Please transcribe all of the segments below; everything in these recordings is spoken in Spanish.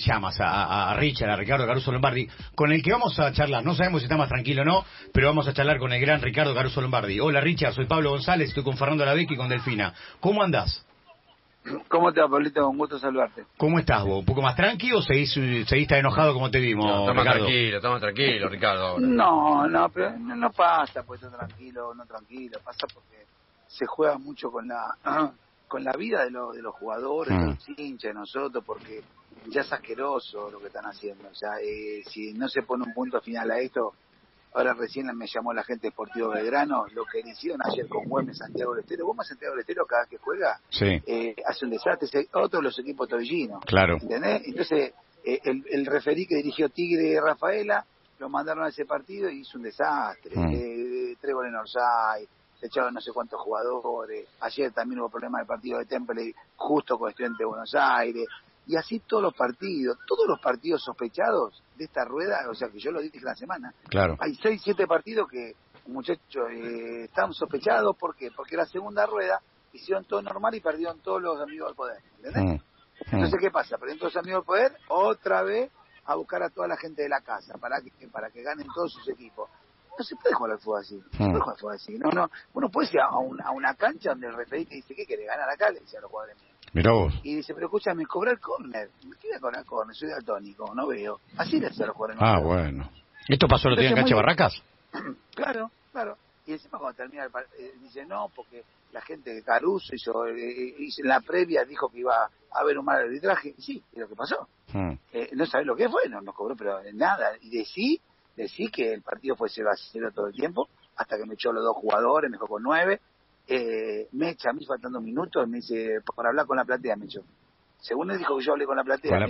llamas a, a, Richard, a Ricardo Caruso Lombardi, con el que vamos a charlar. No sabemos si está más tranquilo o no, pero vamos a charlar con el gran Ricardo Caruso Lombardi. Hola Richard, soy Pablo González, estoy con Fernando Lavecchi y con Delfina. ¿Cómo andás? ¿Cómo te va, Pablito? Un gusto saludarte. ¿Cómo estás vos? ¿Un poco más tranquilo o seguís, seguís tan enojado como te vimos, no, estamos tranquilo, Ricardo. No, no, pero no, pasa pues estar tranquilo, no tranquilo. Pasa porque se juega mucho con la con la vida de, los de los jugadores, de los hinchas, de nosotros, porque ya es asqueroso lo que están haciendo. O sea, eh, si no se pone un punto final a esto, ahora recién me llamó la gente de Deportivo Belgrano, lo que le hicieron ayer con Güemes Santiago del Estero. Güemes Santiago del Estero cada vez que juega eh, hace un desastre, otros los equipos tobillinos. Claro. ¿Entendés? Entonces, eh, el, el referí que dirigió Tigre Rafaela, lo mandaron a ese partido y hizo un desastre. Mm. Eh, en Orsay, se echaron no sé cuántos jugadores. Ayer también hubo problemas del partido de Temple justo con Estudiante de Buenos Aires. Y así todos los partidos, todos los partidos sospechados de esta rueda, o sea que yo lo dije la semana. Claro. Hay seis, siete partidos que, muchachos, eh, están sospechados. ¿Por qué? Porque la segunda rueda hicieron todo normal y perdieron todos los amigos del poder. ¿Entendés? Mm. Mm. Entonces, ¿qué pasa? Perdieron todos los amigos del poder, otra vez a buscar a toda la gente de la casa para que, para que ganen todos sus equipos no se puede jugar al fútbol así. No se puede jugar al fútbol así. No, no. Uno puede ir a una, a una cancha donde el referee te dice, ¿qué quiere ganar acá? Le dice a los jugadores míos. Mirá vos. Y dice, pero escúchame, cobrar córner. ¿Qué voy a cobrar córner? Soy daltónico, no veo. Así le hace a los jugadores. Ah, bueno. ¿Esto pasó lo día en cancha Barracas? claro, claro. Y encima cuando termina el partido, eh, dice, no, porque la gente de Caruso hizo, eh, hizo, en la previa dijo que iba a haber un mal arbitraje. Y sí, y lo que pasó. Hmm. Eh, no sabés lo que fue, no nos cobró, pero nada. Y de sí, decir que el partido fue 0 a 0 todo el tiempo, hasta que me echó los dos jugadores, me dejó con nueve. Eh, me echa a mí faltando minutos, me dice, por hablar con la platea, me echó. Según él dijo que yo hablé con la platea,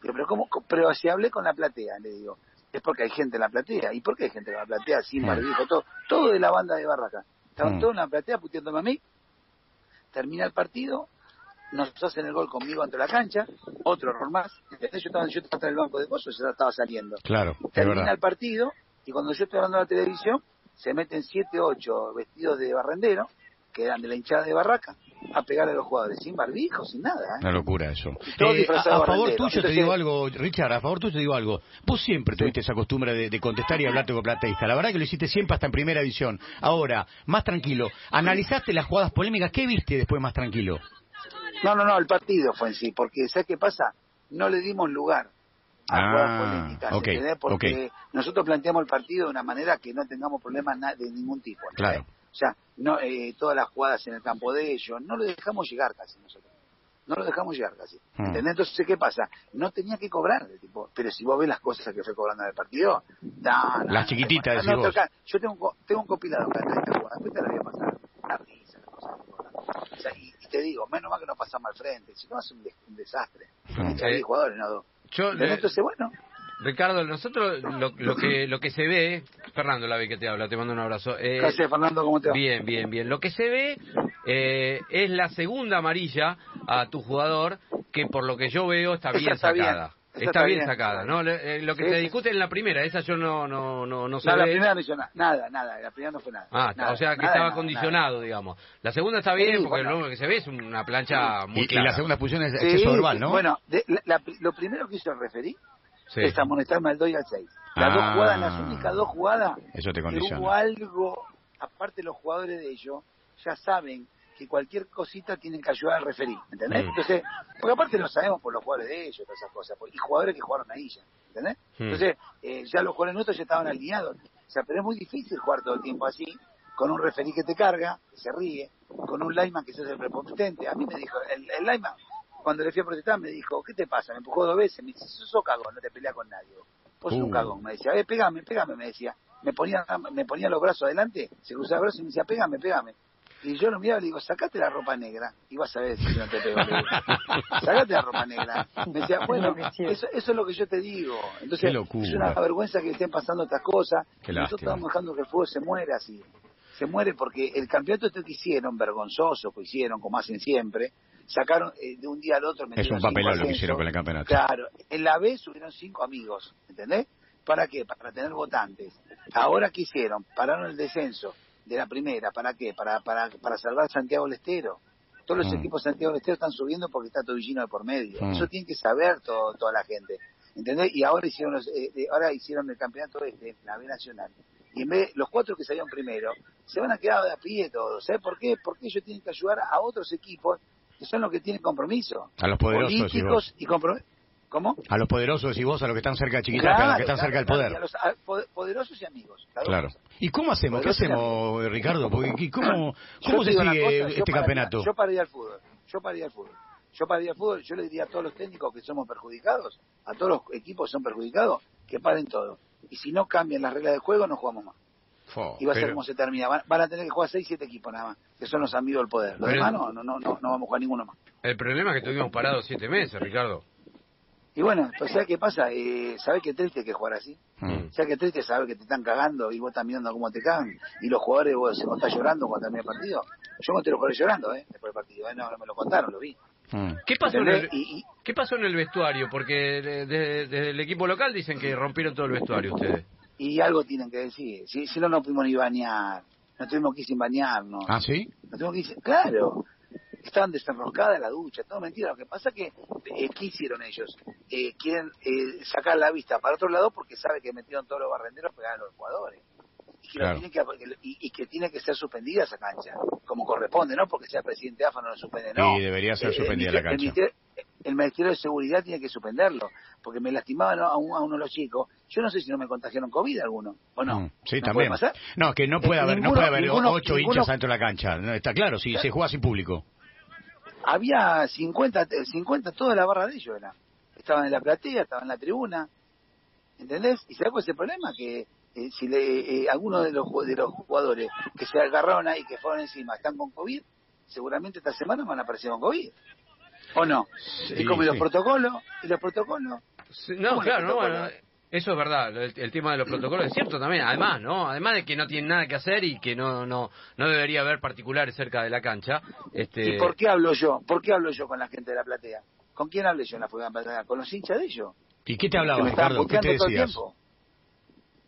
pero ¿cómo? Pero si hablé con la platea, le digo, es porque hay gente en la platea. ¿Y por qué hay gente en la platea? Sin barbijo, todo, todo de la banda de Barraca. Estaban mm. todos en la platea puteándome a mí. Termina el partido, nos hacen el gol conmigo ante la cancha, otro error más. Yo estaba, yo estaba en el banco de cosas, ya estaba saliendo. Claro, Termina el partido y cuando yo estoy hablando de la televisión, se meten siete, ocho vestidos de barrendero, que eran de la hinchada de Barraca, a pegarle a los jugadores, sin barbijo, sin nada. ¿eh? Una locura eso. Eh, a, favor tuyo te digo algo, Richard, a favor tuyo te digo algo. Vos siempre tuviste esa costumbre de, contestar y hablarte con plateísta. La verdad que lo hiciste siempre hasta en primera edición. Ahora, más tranquilo. Analizaste las jugadas polémicas. ¿Qué viste después más tranquilo? No, no, no, el partido fue en sí, porque ¿sabes qué pasa? No le dimos lugar a ah, políticas, okay, Porque nosotros planteamos el partido de una manera que no tengamos problemas de ningún tipo. Claro. O sea, no, eh, todas las jugadas en el campo de ellos, no lo dejamos llegar casi nosotros. No lo dejamos llegar casi. ¿Entendés? Entonces, ¿qué pasa? No tenía que cobrar, tipo, pero si vos ves las cosas que fue cobrando en el partido, no, las chiquititas, no, Yo tengo un, tengo un compilado para después te la voy a pasar. La risa, la cosa. O sea, y, te digo, menos mal que no pasamos al frente, si no hace un, un desastre. Hay jugadores, no dos. Yo, Entonces, bueno. Ricardo, nosotros lo, lo, que lo que se ve, Fernando la ve que te habla, te mando un abrazo. Eh, Gracias, Fernando, ¿cómo te va? Bien, bien, bien. Lo que se ve eh, es la segunda amarilla a tu jugador, que por lo que yo veo está bien sacada. Está, bien, sacada, ¿no? Eh, lo que se discute en la primera, esa yo no no no no sé. la primera no hizo nada, nada, la primera no fue nada. Ah, o sea que estaba condicionado, digamos. La segunda está bien porque lo que se ve es una plancha muy clara. Y la segunda posición es exceso verbal, ¿no? Bueno, lo primero que hizo el referí es amonestarme al 2 y al 6. Las dos ah. jugadas, las únicas dos jugadas, eso te condiciona. hubo algo, aparte los jugadores de ellos ya saben que cualquier cosita tienen que ayudar al referir, ¿entendés? Mm. Entonces, porque aparte lo sabemos por los jugadores de ellos, todas esas cosas, y jugadores que jugaron ahí ya, ¿entendés? Mm. Entonces, eh, ya los jugadores nuestros ya estaban alineados. O sea, pero es muy difícil jugar todo el tiempo así, con un referí que te carga, que se ríe, con un lineman que se hace el prepotente. A mí me dijo, el, el lineman, cuando le fui a protestar, me dijo, ¿qué te pasa? Me empujó dos veces, me dice, sos cagón, no te peleas con nadie. Vos sos un uh. cagón, me decía, eh, pégame, pégame, me decía. Me ponía, me ponía los brazos adelante, se cruzaba los brazos y me decía, pégame, pégame. Y yo lo miraba y le digo, sacate la ropa negra. Y vas a ver si no te pego. sacate la ropa negra. Me decía, bueno, eso, eso es lo que yo te digo. Entonces, es una vergüenza que estén pasando estas cosas. Nosotros estamos dejando que el fútbol se muera así. Se muere porque el campeonato este que hicieron, vergonzoso que hicieron, como hacen siempre, sacaron eh, de un día al otro. Es un papelón lo que hicieron con el campeonato. Claro, en la B subieron cinco amigos, ¿entendés? ¿Para qué? Para tener votantes. Ahora, ¿qué hicieron? Pararon el descenso de la primera, ¿para qué? Para, para, para salvar Santiago del Estero. Todos los mm. equipos de Santiago del Estero están subiendo porque está Tobillino de por medio. Mm. Eso tiene que saber todo, toda la gente. ¿Entendés? Y ahora hicieron los, eh, ahora hicieron el campeonato este, la B Nacional. Y en vez los cuatro que salieron primero, se van a quedar de a pie todos. ¿Sabes por qué? Porque ellos tienen que ayudar a otros equipos que son los que tienen compromiso. A los poderosos. Políticos y, compromiso. ¿Cómo? A los poderosos y vos, a los que están cerca de a los que están cerca del poder. A los poderosos y amigos. Claro. ¿Y cómo hacemos? ¿Qué hacemos, Ricardo? Porque, ¿Cómo, cómo se sigue este campeonato? Yo pararía el fútbol. Yo pararía el fútbol. Yo pararía el fútbol. Yo le diría a todos los técnicos que somos perjudicados, a todos los equipos que son perjudicados, que paren todo. Y si no cambian las reglas del juego, no jugamos más. Y va a ser como se termina. Van, a tener que jugar 6, 7 equipos nada más, que son los amigos del poder. Los demás no, no, no, no, vamos a jugar ninguno más. El problema es que estuvimos parados 7 meses, Ricardo. Y bueno, pues ¿sabes qué pasa? Eh, ¿Sabes qué triste que jugar así? Mm. ¿Sabes qué triste saber que te están cagando y vos estás mirando cómo te cagan? Y los jugadores, vos, vos estás llorando cuando termina el partido. Yo conté los jugadores llorando, ¿eh? Después del partido. ¿eh? No, no me lo contaron, lo vi. Mm. ¿Qué pasó, en el, ¿Qué pasó en el vestuario? Porque desde el equipo local dicen que rompieron todo el vestuario ustedes. Y algo tienen que decir. Si, si no, no pudimos ni bañar. No tuvimos que ir sin bañarnos. ¿Ah, sí? No tuvimos que ir Claro estaban desenroscadas la ducha, todo mentira. Lo que pasa que, eh, ¿qué hicieron ellos? Eh, quieren eh, sacar la vista para otro lado porque sabe que metieron todos los barrenderos pegar a los jugadores. Y, que tiene que ser suspendida esa cancha, como corresponde, ¿no? Porque sea presidente AFA no lo suspende, no. Sí, debería ser suspendida la cancha. El ministerio, de Seguridad tiene que suspenderlo, porque me lastimaban a, uno de los chicos. Yo no sé si no me contagiaron COVID alguno, ¿o no. Mm, sí, también. No, que no puede haber, no puede haber ocho hinchas dentro de la cancha. está claro, si se juega sin público había 50, 50 toda la barra de ellos era. Estaban en la platea, estaban en la tribuna, ¿entendés? Y se cuál es el problema, que eh, si le, eh, algunos de los, de los jugadores que se agarraron ahí, que fueron encima, están con COVID, seguramente esta semana van a aparecer con COVID. ¿O no? y como los protocolos, y los protocolos. no, claro, no, eso es verdad, el, tema de los protocolos es cierto también, además, ¿no? Además de que no tienen nada que hacer y que no no no debería haber particulares cerca de la cancha. Este... ¿Y por qué hablo yo? ¿Por qué hablo yo con la gente de la platea? ¿Con quién hablé yo en la platea? ¿Con los hinchas de ellos? ¿Y qué te hablaba, Ricardo? ¿Qué te decías?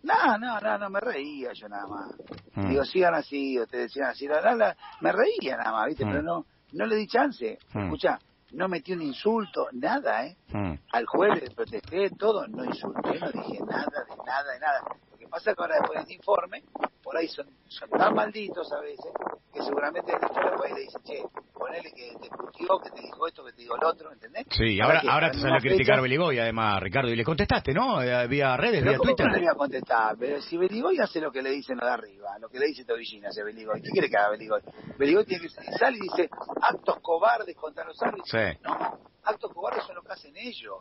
No, no, no, no, me reía yo nada más. Mm. Digo, sigan así, o te decían así, la, me reía nada más, ¿viste? Mm. Pero no, no le di chance. Mm. Escucha, no metí un insulto, nada, ¿eh? Hmm. Al juez le protesté todo, no insulté, no dije nada, de nada, de nada. Pasa que ahora después de este informe, por ahí son, son tan malditos a veces, que seguramente el después le dice, che, ponele que te puteó, que te dijo esto, que te dijo el otro, ¿entendés? Sí, ahora, ahora te sale a criticar Beligoy, además, Ricardo, y le contestaste, ¿no? Eh, vía redes, vía Twitter. No le voy a contestar, pero si Beligoy hace lo que le dicen lo de arriba, lo que le dice Tobillina hace Beligoy, ¿qué quiere que haga Beligoy? Beligoy tiene que salir y dice actos cobardes contra los árbitros. Sí. No, actos cobardes son lo que hacen ellos,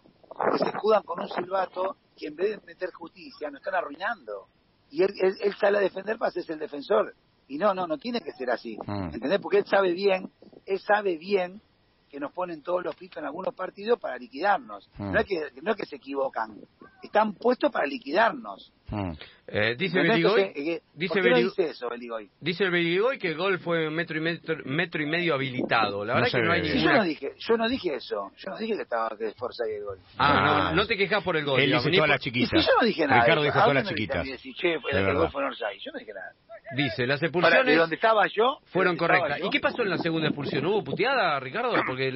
que se escudan con un silbato que en vez de meter justicia nos están arruinando. Y él, él, sale a defender para ser el defensor. Y no, no, no tiene que ser así. Mm. ¿Entendés? Porque él sabe bien, él sabe bien que nos ponen todos los pitos en algunos partidos para liquidarnos. Mm. No, es que, no es que se equivocan, están puestos para liquidarnos. Mm. Eh, dice Beligoy, eh, dice, dice eso, Beligoy? Dice Beligoy que el gol fue metro y, metro, metro y medio habilitado. La verdad que no hay ninguna... Yo no, dije, yo no dije eso. Yo no dije que estaba que esforza ahí el gol. Ah, no, no te quejas por el gol. Él dice todas las chiquitas. yo no dije nada. Ricardo dijo todas las chiquitas. el gol fue Yo no dije nada. Dice, las expulsiones... de estaba yo... Fueron correctas. ¿Y qué pasó en la segunda expulsión? ¿Hubo puteada, Ricardo? Porque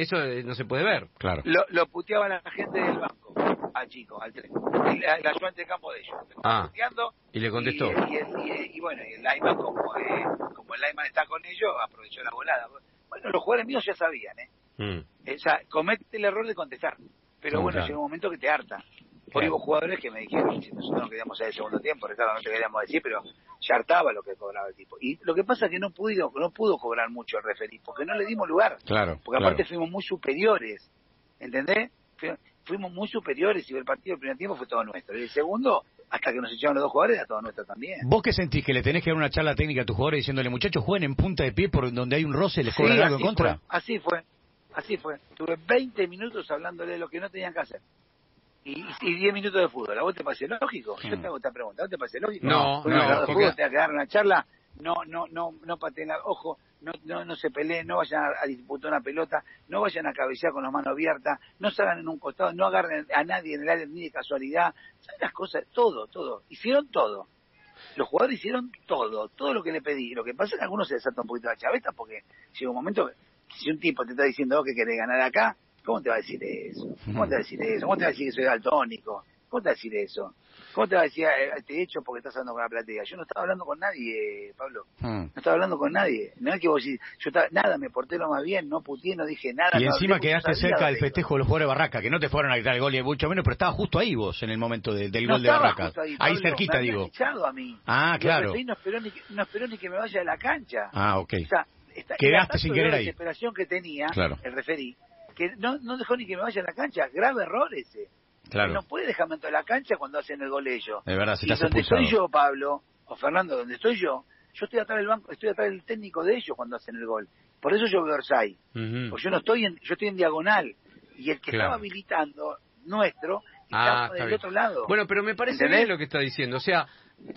eso no se puede ver. Claro. Lo, lo puteaba la gente del banco, al chico, al tren. El, ayudante de campo de ellos. Ah, y le contestó. Y, bueno, y el Lyman, como, eh, como el Lyman está con ellos, aprovechó la volada. Bueno, los jugadores míos ya sabían, ¿eh? Mm. O sea, comete el error de contestar. Pero bueno, llega un momento que te harta. Por ahí hubo jugadores que me dijeron, si nosotros no queríamos hacer el segundo tiempo, Ricardo, no te queríamos decir, pero ya hartaba lo que cobraba el tipo. Y lo que pasa es que no pudo, no pudo cobrar mucho el referí, porque no le dimos lugar. Claro. Porque aparte fuimos muy superiores, ¿entendés? Fuimos muy superiores y el partido del primer tiempo fue todo nuestro. Y el segundo, hasta que nos echaron los dos jugadores, era todo nuestro también. ¿Vos qué sentís? ¿Que le tenés que dar una charla técnica a tus jugadores diciéndole, muchachos, jueguen en punta de pie por donde hay un roce, les cobran algo en contra? así fue, así fue. Tuve 20 minutos hablándole de lo que no tenían que hacer y, y 10 minutos de fútbol. ¿A vos te parece lógico? Yo te hago esta pregunta. ¿A vos te parece lógico? No, no. no fútbol, te que dar una charla. No, no, no, no pateen ojo, no, no, no se peleen, no vayan a, disputar una pelota, no vayan a cabecear con las manos abiertas, no salgan en un costado, no agarren a nadie en el área ni de casualidad. ¿Sabes las cosas? Todo, todo. Hicieron todo. Los jugadores hicieron todo, todo lo que le pedí. Lo que pasa es que algunos se desatan un poquito la chaveta porque llega un momento si un tipo te está diciendo oh, que querés ganar acá, ¿cómo te va a decir eso? ¿Cómo te va a decir eso? ¿Cómo te va a decir que soy daltónico? ¿Cómo te va a decir eso? ¿Cómo te va a decir eh, te hecho porque estás hablando con la platea? Yo no estaba hablando con nadie, Pablo. Hmm. No estaba hablando con nadie. No es que vos yo estaba, nada, me porté lo más bien, no putié, no dije nada. Y encima quedaste cerca del festejo de los jugadores de Barraca, que no te fueron a gritar el gol y mucho menos, pero estaba justo ahí vos en el momento del gol de Barraca. Ahí, cerquita, me digo. Echado a mí. Ah, claro. no esperó, ni, no esperó ni que me vaya de la cancha. Ah, ok. O sea, Quedaste sin querer ahí. La desesperación que tenía, el referí, que no, no dejó ni que me vaya a la cancha. Grave error ese. Claro. No puede dejarme en la cancha cuando hacen el gol ellos. Es verdad, si y donde estoy yo, Pablo, o Fernando, donde estoy yo, yo estoy atrás del banco, estoy atrás del técnico de ellos cuando hacen el gol. Por eso yo veo Orsay. Porque yo no estoy en, yo estoy en diagonal. Y el que estaba habilitando, nuestro, está ah, del otro lado. Bueno, pero me parece bien lo que está diciendo. O sea,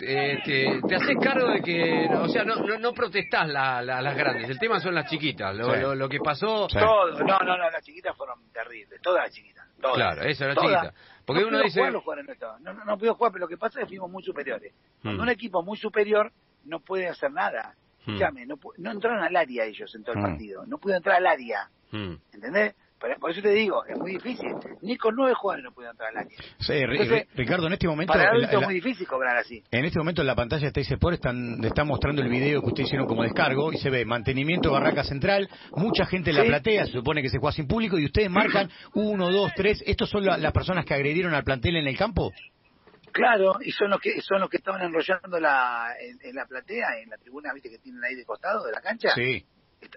eh, te, haces cargo de que, o sea, no, no, no protestás la, las grandes, el tema son las chiquitas, lo, lo, que pasó... Todo, no, no, no, las chiquitas fueron terribles, todas las chiquitas. Todas, claro, esa era chiquita. Porque no uno dice... Jugar, no, no, no, pudo jugar, pero lo que pasa es que fuimos muy superiores. Cuando hmm. un equipo muy superior no puede hacer nada. Hmm. no, no entraron al área ellos en todo el hmm. partido, no pudo entrar al área. ¿Entendés? Por eso te digo, es muy difícil. Ni con nueve jugadores no puede entrar al área. Sí, Ricardo, en este momento... Para es muy difícil cobrar así. En este momento en la pantalla de Teis Sport están, están mostrando el video que ustedes hicieron como descargo y se ve mantenimiento Barraca Central, mucha gente en la platea, se supone que se juega sin público y ustedes marcan uno, dos, tres. ¿Estos son las personas que agredieron al plantel en el campo? Claro, y son los que son los que estaban enrollando la, en, la platea, en la tribuna, viste que tienen ahí de costado de la cancha. Sí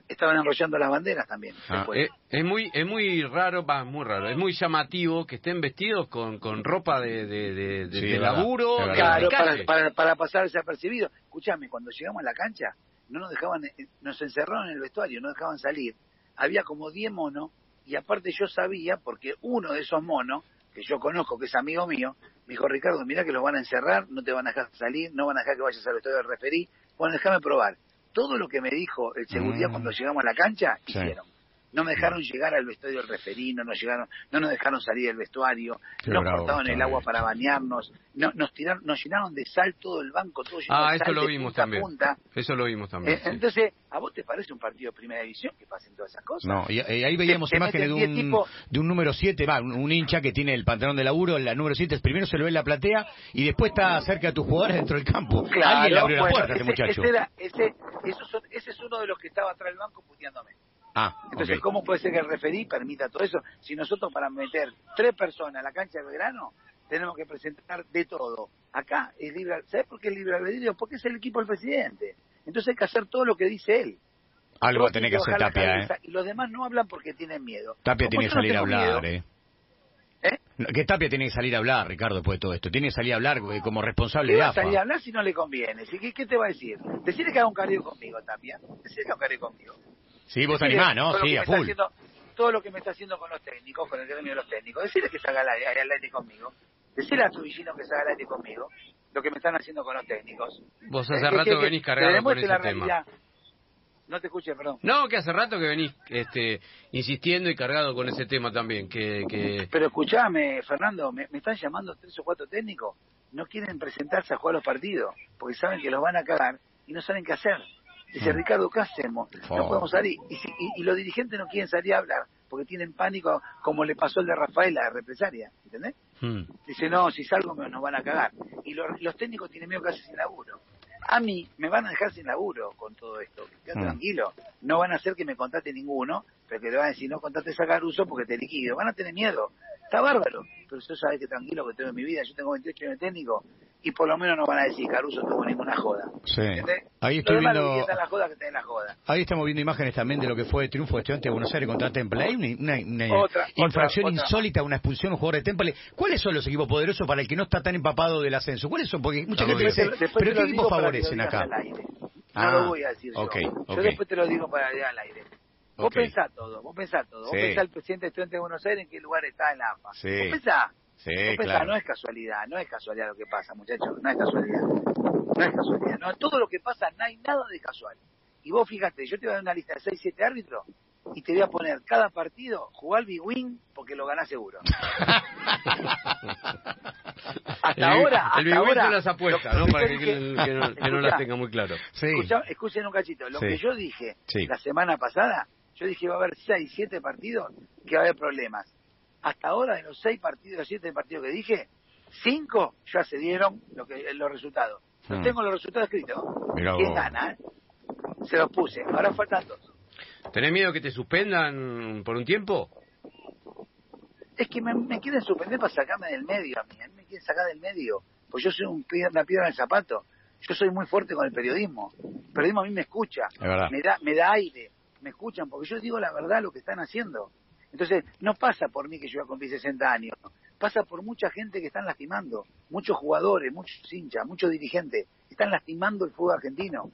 estaban enrollando las banderas también. Ah, es, muy es muy raro, va, muy raro, es muy llamativo que estén vestidos con, con ropa de, de, de, laburo. Claro, para, para, para, pasar desapercibido. Escúchame, cuando llegamos a la cancha, no nos dejaban, eh, nos encerraron en el vestuario, no dejaban salir. Había como 10 monos, y aparte yo sabía, porque uno de esos monos, que yo conozco, que es amigo mío, me dijo, Ricardo, mira que los van a encerrar, no te van a dejar salir, no van a dejar que vayas al vestuario de referí, bueno, déjame probar todo lo que me dijo el seguridad mm. cuando llegamos a la cancha, hicieron. No me dejaron llegar al vestuario del referino, no llegaron, no nos dejaron salir del vestuario, nos cortaban el agua para bañarnos, no, nos tiraron, nos llenaron de sal todo el banco, todo lleno ah, de eso lo vimos también. Eso lo vimos también. Eh, entonces, ¿a vos te parece un partido de primera división que pasen todas esas cosas? No, y, ahí veíamos imágenes de un, de un número 7, va, un, hincha que tiene el pantalón de laburo, la número 7, primero se lo ve en la platea y después está cerca de tus jugadores dentro del campo. Claro, Alguien le abrió la puerta a ese muchacho. Ese, ese es uno de los que estaba atrás del banco puteándome. Ah, Entonces, ¿cómo puede ser que el referí permita todo eso? Si nosotros para meter tres personas a la cancha de verano tenemos que presentar de todo. Acá es libre, ¿sabes por qué es libre albedrío? Porque es el equipo del presidente. Entonces hay que hacer todo lo que dice él. Algo tener que hacer Tapia, ¿eh? Y los demás no hablan porque tienen miedo. Tapia tiene que salir a hablar, ¿eh? ¿Eh? Que Tapia tiene que salir a hablar, Ricardo, después de todo esto. Tiene que salir a hablar eh, como responsable de AFA. salir a hablar si no le conviene? ¿Qué, ¿Qué, te va a decir? Decirle que haga un cardio conmigo, Tapia. Decirle que haga un cardio conmigo. Sí, vos animás, ¿no? Sí, a full. todo lo que me está haciendo con los técnicos, con el gremio de los técnicos. Decirle que salga al aire, conmigo. Decirle a tu vecino que salga al aire conmigo. Lo que me están haciendo con los técnicos. Vos hace rato que, venís cargado con ese tema. No te escuché, perdón. No, que hace rato que venís este, insistiendo y cargado con ese tema también. Que, que... Pero escuchame, Fernando, me, me, están llamando tres o cuatro técnicos. No quieren presentarse a jugar los partidos porque saben que los van a cagar y no saben qué hacer. Dice, mm. Ricardo, ¿qué hacemos? No podemos salir. Y, y, los dirigentes no quieren salir a hablar porque tienen pánico, como le pasó el de Rafael, la represaria, ¿entendés? Mm. Dice, no, si salgo nos van a cagar. Y los, técnicos tienen miedo que hace sin laburo. A mí me van a dejar sin laburo con todo esto. Quédate mm. tranquilo. No van a hacer que me contate ninguno, pero que le van a decir, no contate a Caruso porque te liquido. Van a tener miedo. Está bárbaro. Pero yo sabes que tranquilo que tengo en mi vida. Yo tengo 28 años de técnico y por lo menos no van a decir Caruso tuvo ninguna joda. Sí. Ahí estoy viendo. La joda que la joda. Ahí estamos viendo imágenes también de lo que fue el triunfo de Estudiante de Buenos Aires contra Temple. Hay una, infracción insólita, una expulsión, un jugador de Temple. ¿Cuáles son los equipos poderosos para el que no está tan empapado del ascenso? ¿Cuáles son? Porque mucha gente dice, ¿pero qué equipos favorecen acá? No lo voy a decir yo. Yo después te lo digo para ir al aire. Vos pensás todo, vos pensás todo. Vos pensás el presidente de Estudiantes de Buenos Aires en qué lugar está en la AFA. Sí. Vos pensás Sí, claro. no es casualidad, no es casualidad lo que pasa, muchachos, no es casualidad. No es casualidad. No, todo lo que pasa no hay nada de casual. Y vos fíjate, yo te voy a dar una lista de 6, 7 árbitros y te voy a poner cada partido, jugar Big Win porque lo ganás seguro. hasta ahora, hasta el ahora, las apuestas, ¿no? Para que, que, no, las tenga muy claro. Sí. escuchen un cachito, lo que yo dije la semana pasada, yo dije va a haber seis, siete partidos que va a haber problemas. Hasta ahora, de los seis partidos, siete partidos que dije, cinco ya se dieron lo que, los resultados. No hmm. tengo los resultados escritos. ¿Quién gana? Eh? Se los puse. Ahora faltan dos. ¿Tenés miedo que te suspendan por un tiempo? Es que me, quieren suspender para sacarme del medio a mí. A mí me quieren sacar del medio. Pues yo soy un, una piedra en el zapato. Yo soy muy fuerte con el periodismo. El periodismo a mí me escucha. Me da, me da aire. Me escuchan porque yo digo la verdad lo que están haciendo. Entonces, no pasa por mí que yo ya cumplí 60 años. Pasa por mucha gente que están lastimando. Muchos jugadores, muchos hinchas, muchos dirigentes. Están lastimando el fútbol argentino.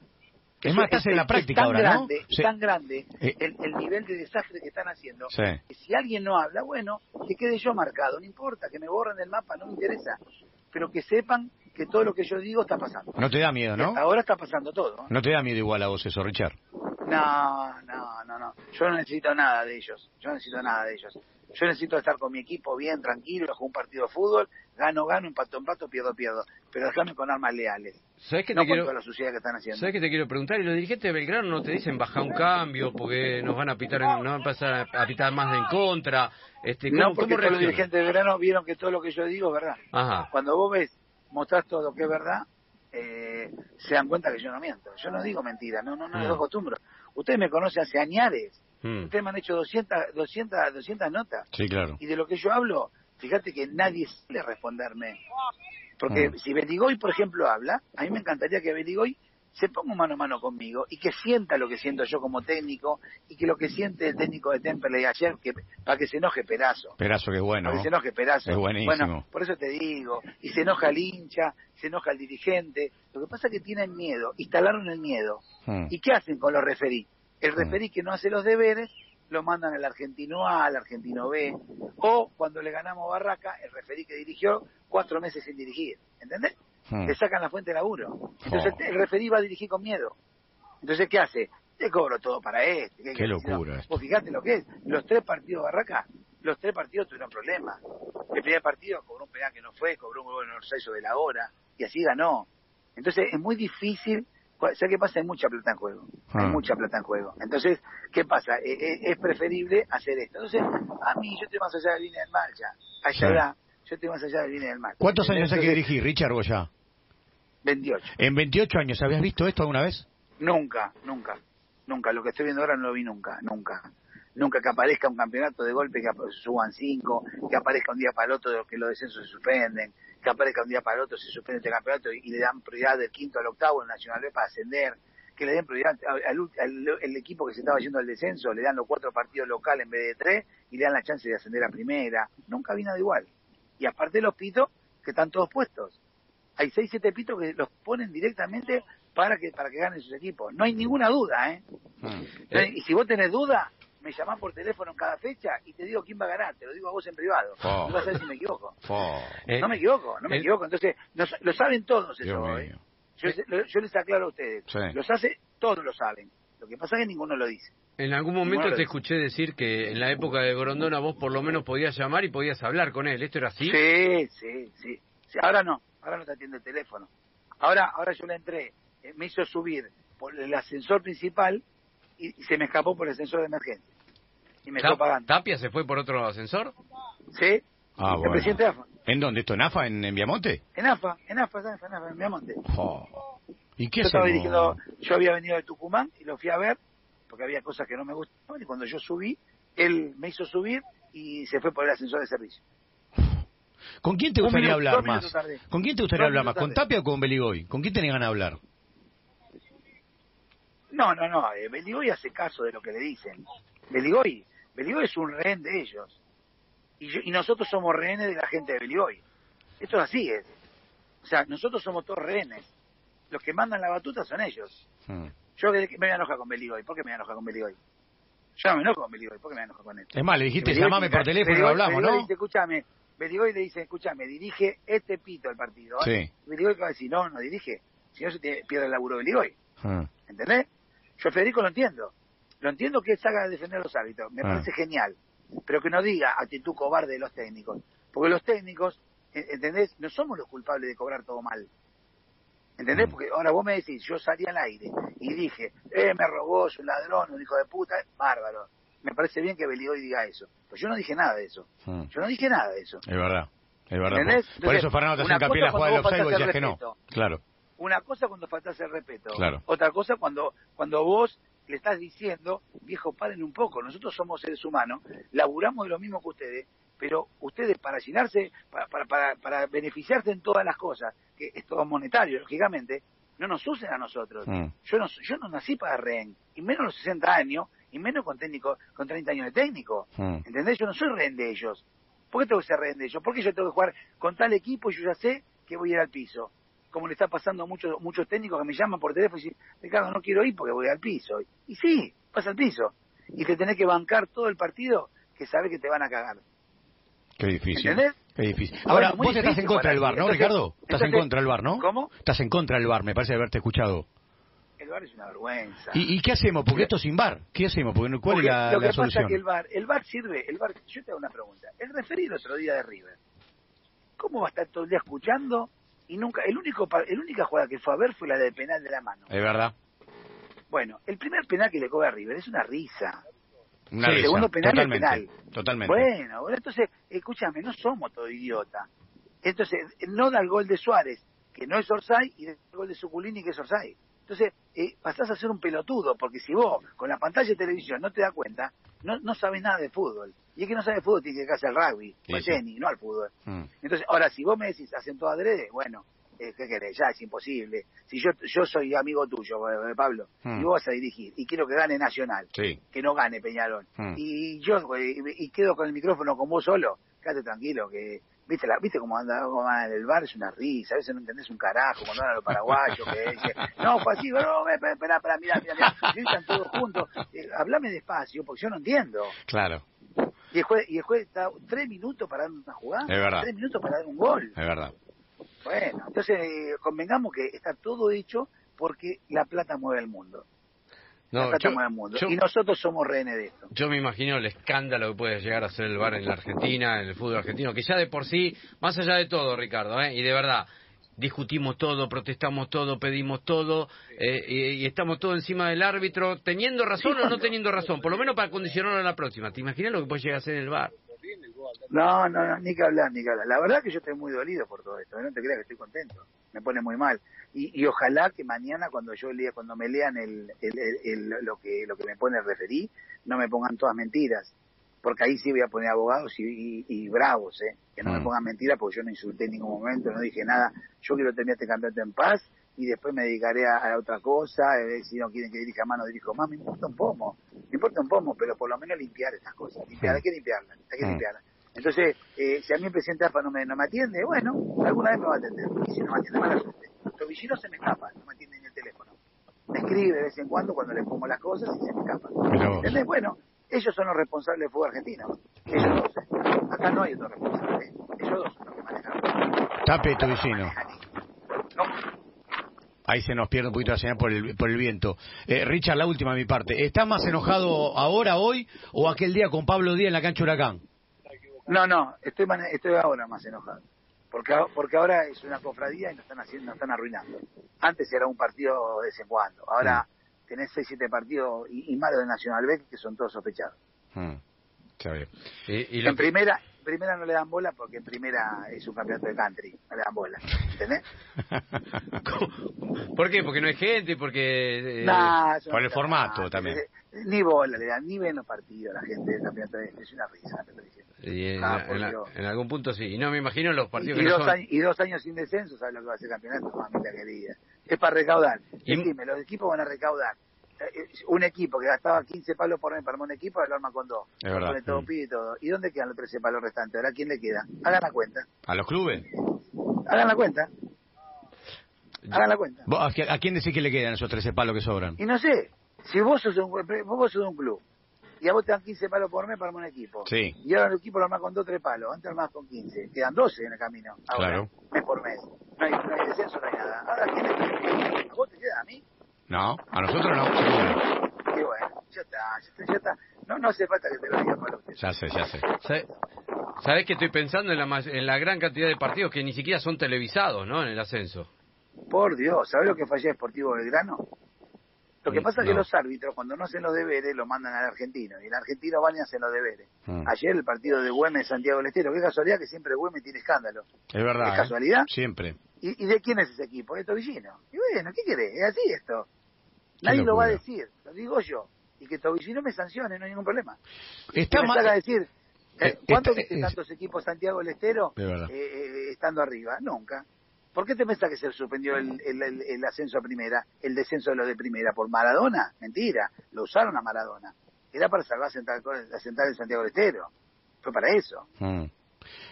Es más, estás en la práctica tan ahora, grande, Es tan grande eh. el, nivel de desastre que están haciendo. Que si alguien no habla, bueno, que quede yo marcado. No importa, que me borren el mapa, no me interesa. Pero que sepan que todo lo que yo digo está pasando. No te da miedo, ¿no? Ahora está pasando todo. No te da miedo igual a vos eso, Richard. No, no, no, no. Yo no necesito nada de ellos. Yo no necesito nada de ellos. Yo necesito estar con mi equipo bien, tranquilo, con un partido de fútbol, gano, gano, empato, empato, pierdo, pierdo. Pero déjame con armas leales. ¿Sabes que no te quiero... la suciedad que están haciendo. ¿Sabes que te quiero preguntar? Y los dirigentes de Belgrano no te dicen baja un cambio porque nos van a pitar, nos van a pasar a pitar más de en contra. Este, no, porque los dirigentes de Belgrano vieron que todo lo que yo digo es verdad. Ajá. Cuando vos ves, mostrás todo lo que es verdad, eh, se dan cuenta que yo no miento. Yo no digo mentiras, no, no, no, mm. acostumbro. Ustedes me conocen hace añares. Mm. Ustedes me han hecho 200, 200, 200 notas. Sí, claro. Y de lo que yo hablo, fíjate que nadie suele responderme. Porque mm. si Beligoy, por ejemplo, habla, a mí me encantaría que Beligoy se ponga mano a mano conmigo y que sienta lo que siento yo como técnico y que lo que siente el técnico de Temple ayer, que, para que se enoje Perazo. Perazo, que bueno. Para que se enoje Perazo. Es buenísimo. Bueno, por eso te digo, y se enoja el hincha, se enoja el dirigente. Lo que pasa es que tienen miedo, instalaron el miedo. Hmm. ¿Y qué hacen con los referí? El hmm. referí que no hace los deberes lo mandan al argentino A, al argentino B, o cuando le ganamos Barraca, el referí que dirigió cuatro meses sin dirigir, ¿entendés? Hmm. Le sacan la fuente de laburo. Entonces el referí va a dirigir con miedo. Entonces, ¿qué hace? Te cobro todo para este. Qué, locura. Vos fijate lo que es. Los tres partidos Barraca, los tres partidos tuvieron problemas. El primer partido cobró un penal que no fue, cobró un gol en el de la hora, y así ganó. Entonces es muy difícil ¿Sabes qué pasa? Hay mucha plata en juego. Hay ah. mucha plata en juego. Entonces, ¿qué pasa? E, e, es preferible hacer esto. Entonces, a mí, yo estoy más allá de la línea del mar ya. Allá, yo estoy más allá de la línea del mar. ¿Cuántos años hay que dirigir, Richard ya? 28. ¿En 28 años habías visto esto alguna vez? Nunca, nunca. Nunca. Lo que estoy viendo ahora no lo vi nunca, nunca. Nunca que aparezca un campeonato de golpe que suban cinco, que aparezca un día para el otro que los descensos se suspenden, que aparezca un día para el otro, se suspende este campeonato y, le dan prioridad del quinto al octavo en Nacional B para ascender, que le den prioridad al, equipo que se estaba yendo al descenso, le dan los cuatro partidos locales en vez de tres y le dan la chance de ascender a primera. Nunca vi nada igual. Y aparte los pitos, que están todos puestos. Hay seis, siete pitos que los ponen directamente para que para que ganen sus equipos. No hay ninguna duda, ¿eh? Hmm. Y si vos tenés duda, me llamás por teléfono en cada fecha y te digo quién va a ganar, te lo digo a vos en privado. No vas a ver si me equivoco. Eh, no me equivoco, no me equivoco. Entonces, lo saben todos eso. ¿eh? Yo, les aclaro a ustedes. Los hace, todos lo saben. Lo que pasa es que ninguno lo dice. En algún momento te escuché decir que en la época de Gorondona vos por lo menos podías llamar y podías hablar con él. ¿Esto era así? Sí, sí, sí. ahora no, ahora no te atiende el teléfono. Ahora, ahora yo le entré, eh, me hizo subir por el ascensor principal y, se me escapó por el ascensor de emergencia. Y me está pagando. ¿Tapia se fue por otro ascensor? Sí. Ah, el presidente AFA. ¿En dónde? ¿Esto en AFA, en, Viamonte? En AFA, en AFA, en AFA, en Viamonte. ¿Y qué yo estaba dirigiendo, yo había venido de Tucumán y lo fui a ver porque había cosas que no me gustaban y cuando yo subí, él me hizo subir y se fue por el ascensor de servicio. ¿Con quién te gustaría hablar más? ¿Con quién te gustaría hablar más? ¿Con Tapia o con Beligoy? ¿Con quién tenían ganas de hablar? No, no, no. Eh, Beligoy hace caso de lo que le dicen. Beligoy, Beligoy es un rehén de ellos. Y, y nosotros somos rehenes de la gente de Beligoy. Esto es así es. O sea, nosotros somos todos rehenes. Los que mandan la batuta son ellos. Hmm. Yo me voy a enojar con Beligoy. ¿Por qué me voy a enojar con Beligoy? Yo no me enojo con Beligoy. ¿Por qué me enojar con él? Es más, le dijiste, llamame por teléfono y lo hablamos, ¿no? Dice, escúchame. Beligoy le dice, escúchame, dirige este pito el partido. ¿eh? Sí. Beligoy va a decir, no, no dirige. Si no se te pierde el laburo de Beligoy. Hmm. ¿Entendés? Yo Federico lo entiendo. Lo entiendo que salga a defender los hábitos. Me ah. parece genial. Pero que no diga actitud cobarde de los técnicos. Porque los técnicos, ¿entendés? No somos los culpables de cobrar todo mal. ¿Entendés? Mm. Porque ahora vos me decís, yo salí al aire y dije, eh, me robó, es un ladrón, un hijo de puta, bárbaro. Me parece bien que Beligoy diga eso. Pero yo no dije nada de eso. Mm. Yo no dije nada de eso. Es verdad. Es verdad. Por, eso Fernando te hace hincapié la jugada offside y decías que no. Claro. Una cosa cuando faltas el respeto. Claro. Otra cosa cuando, cuando vos le estás diciendo, viejo, paren un poco, nosotros somos seres humanos, laburamos de lo mismo que ustedes, pero ustedes para llenarse, para, para, para, beneficiarse en todas las cosas, que es todo monetario, lógicamente, no nos usen a nosotros. Mm. Yo no yo no nací para rehén, y menos los 60 años, y menos con técnico con 30 años de técnico. Mm. ¿Entendés? Yo no soy rehén de ellos. ¿Por qué tengo que ser rehén de ellos? ¿Por qué yo tengo que jugar con tal equipo y yo ya sé que voy a ir al piso? Como le está pasando a muchos, muchos técnicos que me llaman por teléfono y dicen, Ricardo, no quiero ir porque voy al piso. Y sí, vas al piso. Y te tenés que bancar todo el partido que sabes que te van a cagar. Qué difícil. ¿Entendés? Qué difícil. Ahora, vos estás en contra del bar, ¿no, Ricardo? Estás en contra del bar, ¿no? ¿Cómo? Estás en contra del bar, me parece haberte escuchado. El bar es una vergüenza. ¿Y, qué hacemos? Porque esto sin bar. ¿Qué hacemos? Porque, ¿Cuál es la, lo que solución? Pasa es que el bar, el bar sirve, el bar, yo te hago una pregunta. El referido otro día de River, ¿cómo va a estar todo el día escuchando y nunca, el único, el única jugada que fue a ver fue la del penal de la mano? Es verdad. Bueno, el primer penal que le cobra a River es una risa. el segundo penal totalmente, es penal. Totalmente. Bueno, bueno, entonces, escúchame, no somos todo idiota. Entonces, no da el gol de Suárez, que no es Orsay, y el gol de Suculini, que es Orsay. Entonces, eh, pasás a ser un pelotudo, porque si vos con la pantalla de televisión no te das cuenta, no, no sabes nada de fútbol. Y es que no sabe de fútbol, tiene que hacer al rugby, o al tenis, no al fútbol. Mm. Entonces, ahora, si vos me decís, hacen todo adrede, bueno, eh, ¿qué querés? Ya es imposible. Si yo yo soy amigo tuyo, eh, Pablo, mm. y vos vas a dirigir, y quiero que gane Nacional, que no gane Peñarol, mm. y yo y quedo con el micrófono con vos solo, quédate tranquilo, que ¿Viste, la, ¿Viste cómo anda, cómo anda en el bar? Es una risa, a veces no entendés un carajo cuando a los paraguayos que dice, no, fue así, no, espera, espera, mira, mira, mira, están todos juntos, eh, hablame despacio, porque yo no entiendo. Claro. Y el juez, y el juez está tres minutos para dar una jugada, es verdad. tres minutos para dar un gol. Es verdad. Bueno, entonces eh, convengamos que está todo hecho porque la plata mueve el mundo. No, y nosotros somos rehenes de esto. Yo me imagino el escándalo que puede llegar a ser el bar en la Argentina, en el fútbol argentino, que ya de por sí, más allá de todo, Ricardo, ¿eh? y de verdad, discutimos todo, protestamos todo, pedimos todo, eh, y, estamos todo encima del árbitro, teniendo razón o no teniendo razón, por lo menos para condicionarlo a la próxima. ¿Te imaginas lo que puede llegar a ser el bar? No, no, no, ni que hablar, ni que hablar. La verdad que yo estoy muy dolido por todo esto, ¿eh? no te creas que estoy contento, me pone muy mal. Y, y ojalá que mañana cuando yo lea, cuando me lean el, el, lo que lo que me pone el referí, no me pongan todas mentiras, porque ahí sí voy a poner abogados y, y, bravos, ¿eh? que no me mm. pongan mentiras porque yo no insulté en ningún momento, no dije nada, yo quiero terminar este campeonato en paz y después me dedicaré a, otra cosa, eh, si no quieren que dirija más, no dirijo más, me importa un pomo, me importa un pomo, pero por lo menos limpiar estas cosas, limpiar, hay que limpiarlas, hay que limpiarlas. Entonces, eh, si a mí el presidente AFA no me, no me atiende, bueno, alguna vez me va a atender. Y si no me atiende, mala suerte. Tobillino se me escapa, no me atiende ni el teléfono. Me escribe de vez en cuando cuando le pongo las cosas y se me escapa. ¿Entendés? Bueno, ellos son los responsables del fútbol argentino. Ellos dos. Acá no hay otro responsable. Ellos dos son los que manejan. Tape Tobillino. Ahí se nos pierde un poquito la señal por el, por el viento. Eh, Richard, la última de mi parte. ¿Estás más enojado ahora, hoy, o aquel día con Pablo Díaz en la cancha Huracán? No, no, estoy, estoy ahora más enojado. Porque, porque ahora es una cofradía y nos están haciendo, nos están arruinando. Antes era un partido de vez en cuando. Ahora mm. tenés seis, siete partidos y, y más de Nacional B que son todos sospechados. Mm. en primera, primera no le dan bola porque en primera es un campeonato de country, no le dan bola, ¿entendés? ¿Por qué? Porque no hay gente, porque... Eh, por el formato también. Ni bola le dan, ni ven los partidos la gente del campeonato de es una risa, en, ah, en, algún punto sí. Y no me imagino los partidos y, que dos son... años, y dos años sin descenso, ¿sabes lo que va a el campeonato? Mamita querida. Es para recaudar. Y... Dime, los equipos van a recaudar. Eh, un equipo que gastaba 15 palos por mes para un equipo, lo arma con dos. Es verdad. todo mm. y todo. ¿Y dónde quedan los 13 palos restantes? Ahora, ¿quién le queda? Hagan la cuenta. ¿A los clubes? Hagan la cuenta. Hagan la cuenta. ¿A quién decís que le quedan esos 13 palos que sobran? Y no sé. Si vos sos un, vos sos un club y a vos te dan 15 palos por mes para un equipo. Sí. Y ahora el equipo lo armás con 2 3 palos, antes armás con 15. Quedan 12 en el camino. Ahora, claro. Mes por mes. No hay, no hay descenso, no hay nada. Ahora, ¿quién es? ¿Vos te queda a mí? No, a nosotros no, Qué bueno, ya está, ya está, ya está. No, no hace falta que te lo diga para usted. Ya sé, ya sé. ¿Sabes que estoy pensando en la, en la gran cantidad de partidos que ni siquiera son televisados, ¿no? En el ascenso. Por Dios, ¿sabes lo que falló Sportivo Belgrano? Lo que pasa es que los árbitros, cuando no hacen los deberes, lo mandan al argentino. Y el argentino van y hacen los deberes. Mm. Ayer el partido de Güemes Santiago del Estero. Qué casualidad que siempre Güemes tiene escándalo. Es verdad. ¿Es ¿eh? casualidad? Siempre. ¿Y, de quién es ese equipo? De Tobillino. Y bueno, ¿qué querés? Es así esto. Nadie lo va a decir. Lo digo yo. Y que Tobillino me sancione, no hay ningún problema. Está mal. a decir, eh, eh, ¿cuánto viste tantos equipos Santiago del Estero estando arriba? Nunca. ¿Por qué te pensás que se suspendió el, el, ascenso a primera, el descenso de los de primera? ¿Por Maradona? Mentira, lo usaron a Maradona. Era para salvar la central de Santiago del Estero. Fue para eso. Mm.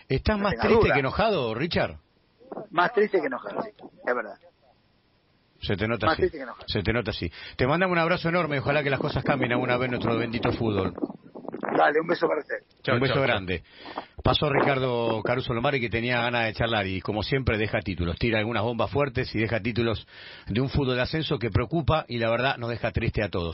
¿Estás más triste que enojado, Richard? Más triste que enojado, sí, es verdad. Se te nota así. Se te nota así. Te mandamos un abrazo enorme. Ojalá que las cosas cambien alguna vez en nuestro bendito fútbol. Dale, un beso para usted. un beso grande. Pasó Ricardo Caruso Lomari que tenía ganas de charlar y como siempre deja títulos, tira algunas bombas fuertes y deja títulos de un fútbol de ascenso que preocupa y la verdad nos deja triste a todos.